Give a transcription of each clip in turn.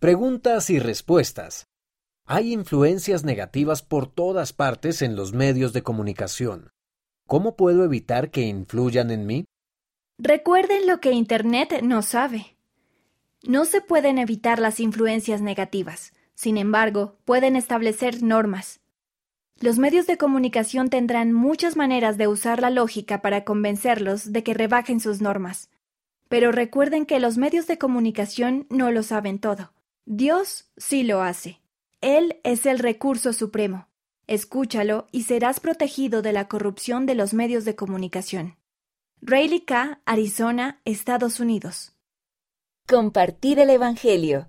Preguntas y respuestas. Hay influencias negativas por todas partes en los medios de comunicación. ¿Cómo puedo evitar que influyan en mí? Recuerden lo que Internet no sabe. No se pueden evitar las influencias negativas. Sin embargo, pueden establecer normas. Los medios de comunicación tendrán muchas maneras de usar la lógica para convencerlos de que rebajen sus normas. Pero recuerden que los medios de comunicación no lo saben todo. Dios sí lo hace. Él es el recurso supremo. Escúchalo y serás protegido de la corrupción de los medios de comunicación. Rayleigh K., Arizona, Estados Unidos. Compartir el Evangelio.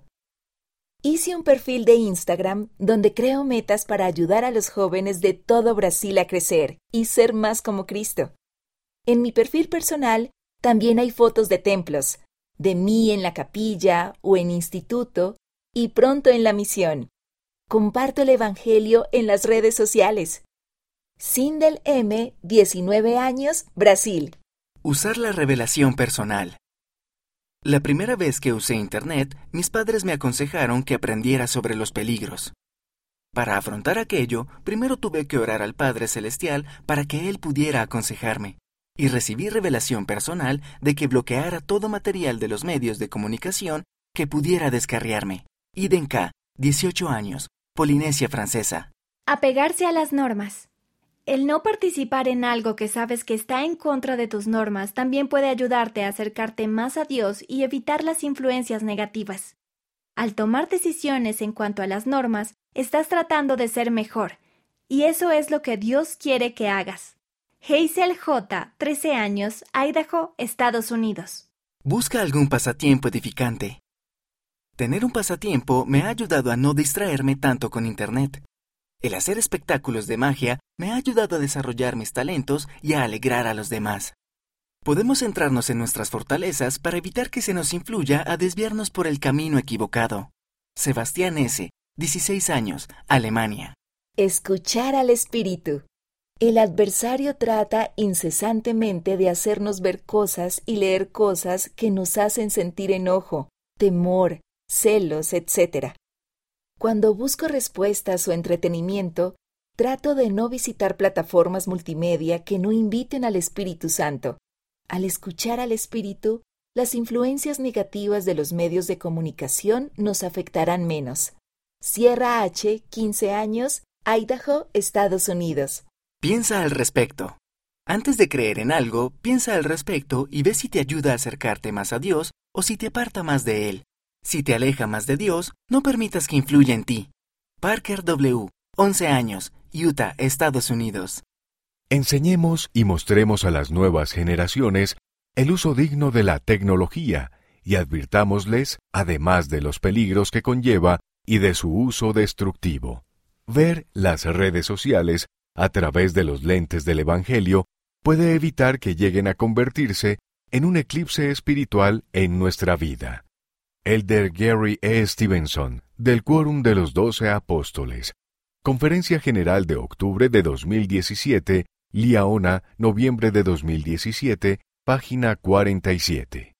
Hice un perfil de Instagram donde creo metas para ayudar a los jóvenes de todo Brasil a crecer y ser más como Cristo. En mi perfil personal también hay fotos de templos, de mí en la capilla o en instituto y pronto en la misión. Comparto el Evangelio en las redes sociales. Sindel M, 19 años, Brasil. Usar la revelación personal. La primera vez que usé Internet, mis padres me aconsejaron que aprendiera sobre los peligros. Para afrontar aquello, primero tuve que orar al Padre Celestial para que Él pudiera aconsejarme, y recibí revelación personal de que bloqueara todo material de los medios de comunicación que pudiera descarriarme. Iden K., 18 años, Polinesia Francesa. Apegarse a las normas. El no participar en algo que sabes que está en contra de tus normas también puede ayudarte a acercarte más a Dios y evitar las influencias negativas. Al tomar decisiones en cuanto a las normas, estás tratando de ser mejor, y eso es lo que Dios quiere que hagas. Hazel J., 13 años, Idaho, Estados Unidos. Busca algún pasatiempo edificante. Tener un pasatiempo me ha ayudado a no distraerme tanto con Internet. El hacer espectáculos de magia me ha ayudado a desarrollar mis talentos y a alegrar a los demás. Podemos centrarnos en nuestras fortalezas para evitar que se nos influya a desviarnos por el camino equivocado. Sebastián S., 16 años, Alemania. Escuchar al Espíritu. El adversario trata incesantemente de hacernos ver cosas y leer cosas que nos hacen sentir enojo, temor, celos, etc. Cuando busco respuestas o entretenimiento, trato de no visitar plataformas multimedia que no inviten al Espíritu Santo. Al escuchar al Espíritu, las influencias negativas de los medios de comunicación nos afectarán menos. Sierra H., 15 años, Idaho, Estados Unidos. Piensa al respecto. Antes de creer en algo, piensa al respecto y ve si te ayuda a acercarte más a Dios o si te aparta más de Él. Si te aleja más de Dios, no permitas que influya en ti. Parker W., 11 años, Utah, Estados Unidos. Enseñemos y mostremos a las nuevas generaciones el uso digno de la tecnología y advirtámosles, además de los peligros que conlleva y de su uso destructivo. Ver las redes sociales a través de los lentes del Evangelio puede evitar que lleguen a convertirse en un eclipse espiritual en nuestra vida. Elder Gary E. Stevenson, del Quórum de los Doce Apóstoles. Conferencia General de octubre de 2017, Liaona, noviembre de 2017, página 47.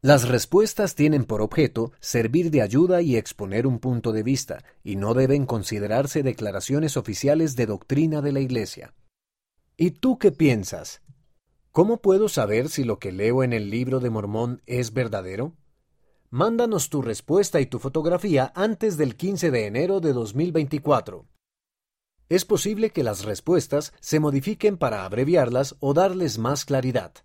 Las respuestas tienen por objeto servir de ayuda y exponer un punto de vista, y no deben considerarse declaraciones oficiales de doctrina de la Iglesia. ¿Y tú qué piensas? ¿Cómo puedo saber si lo que leo en el libro de Mormón es verdadero? Mándanos tu respuesta y tu fotografía antes del 15 de enero de 2024. Es posible que las respuestas se modifiquen para abreviarlas o darles más claridad.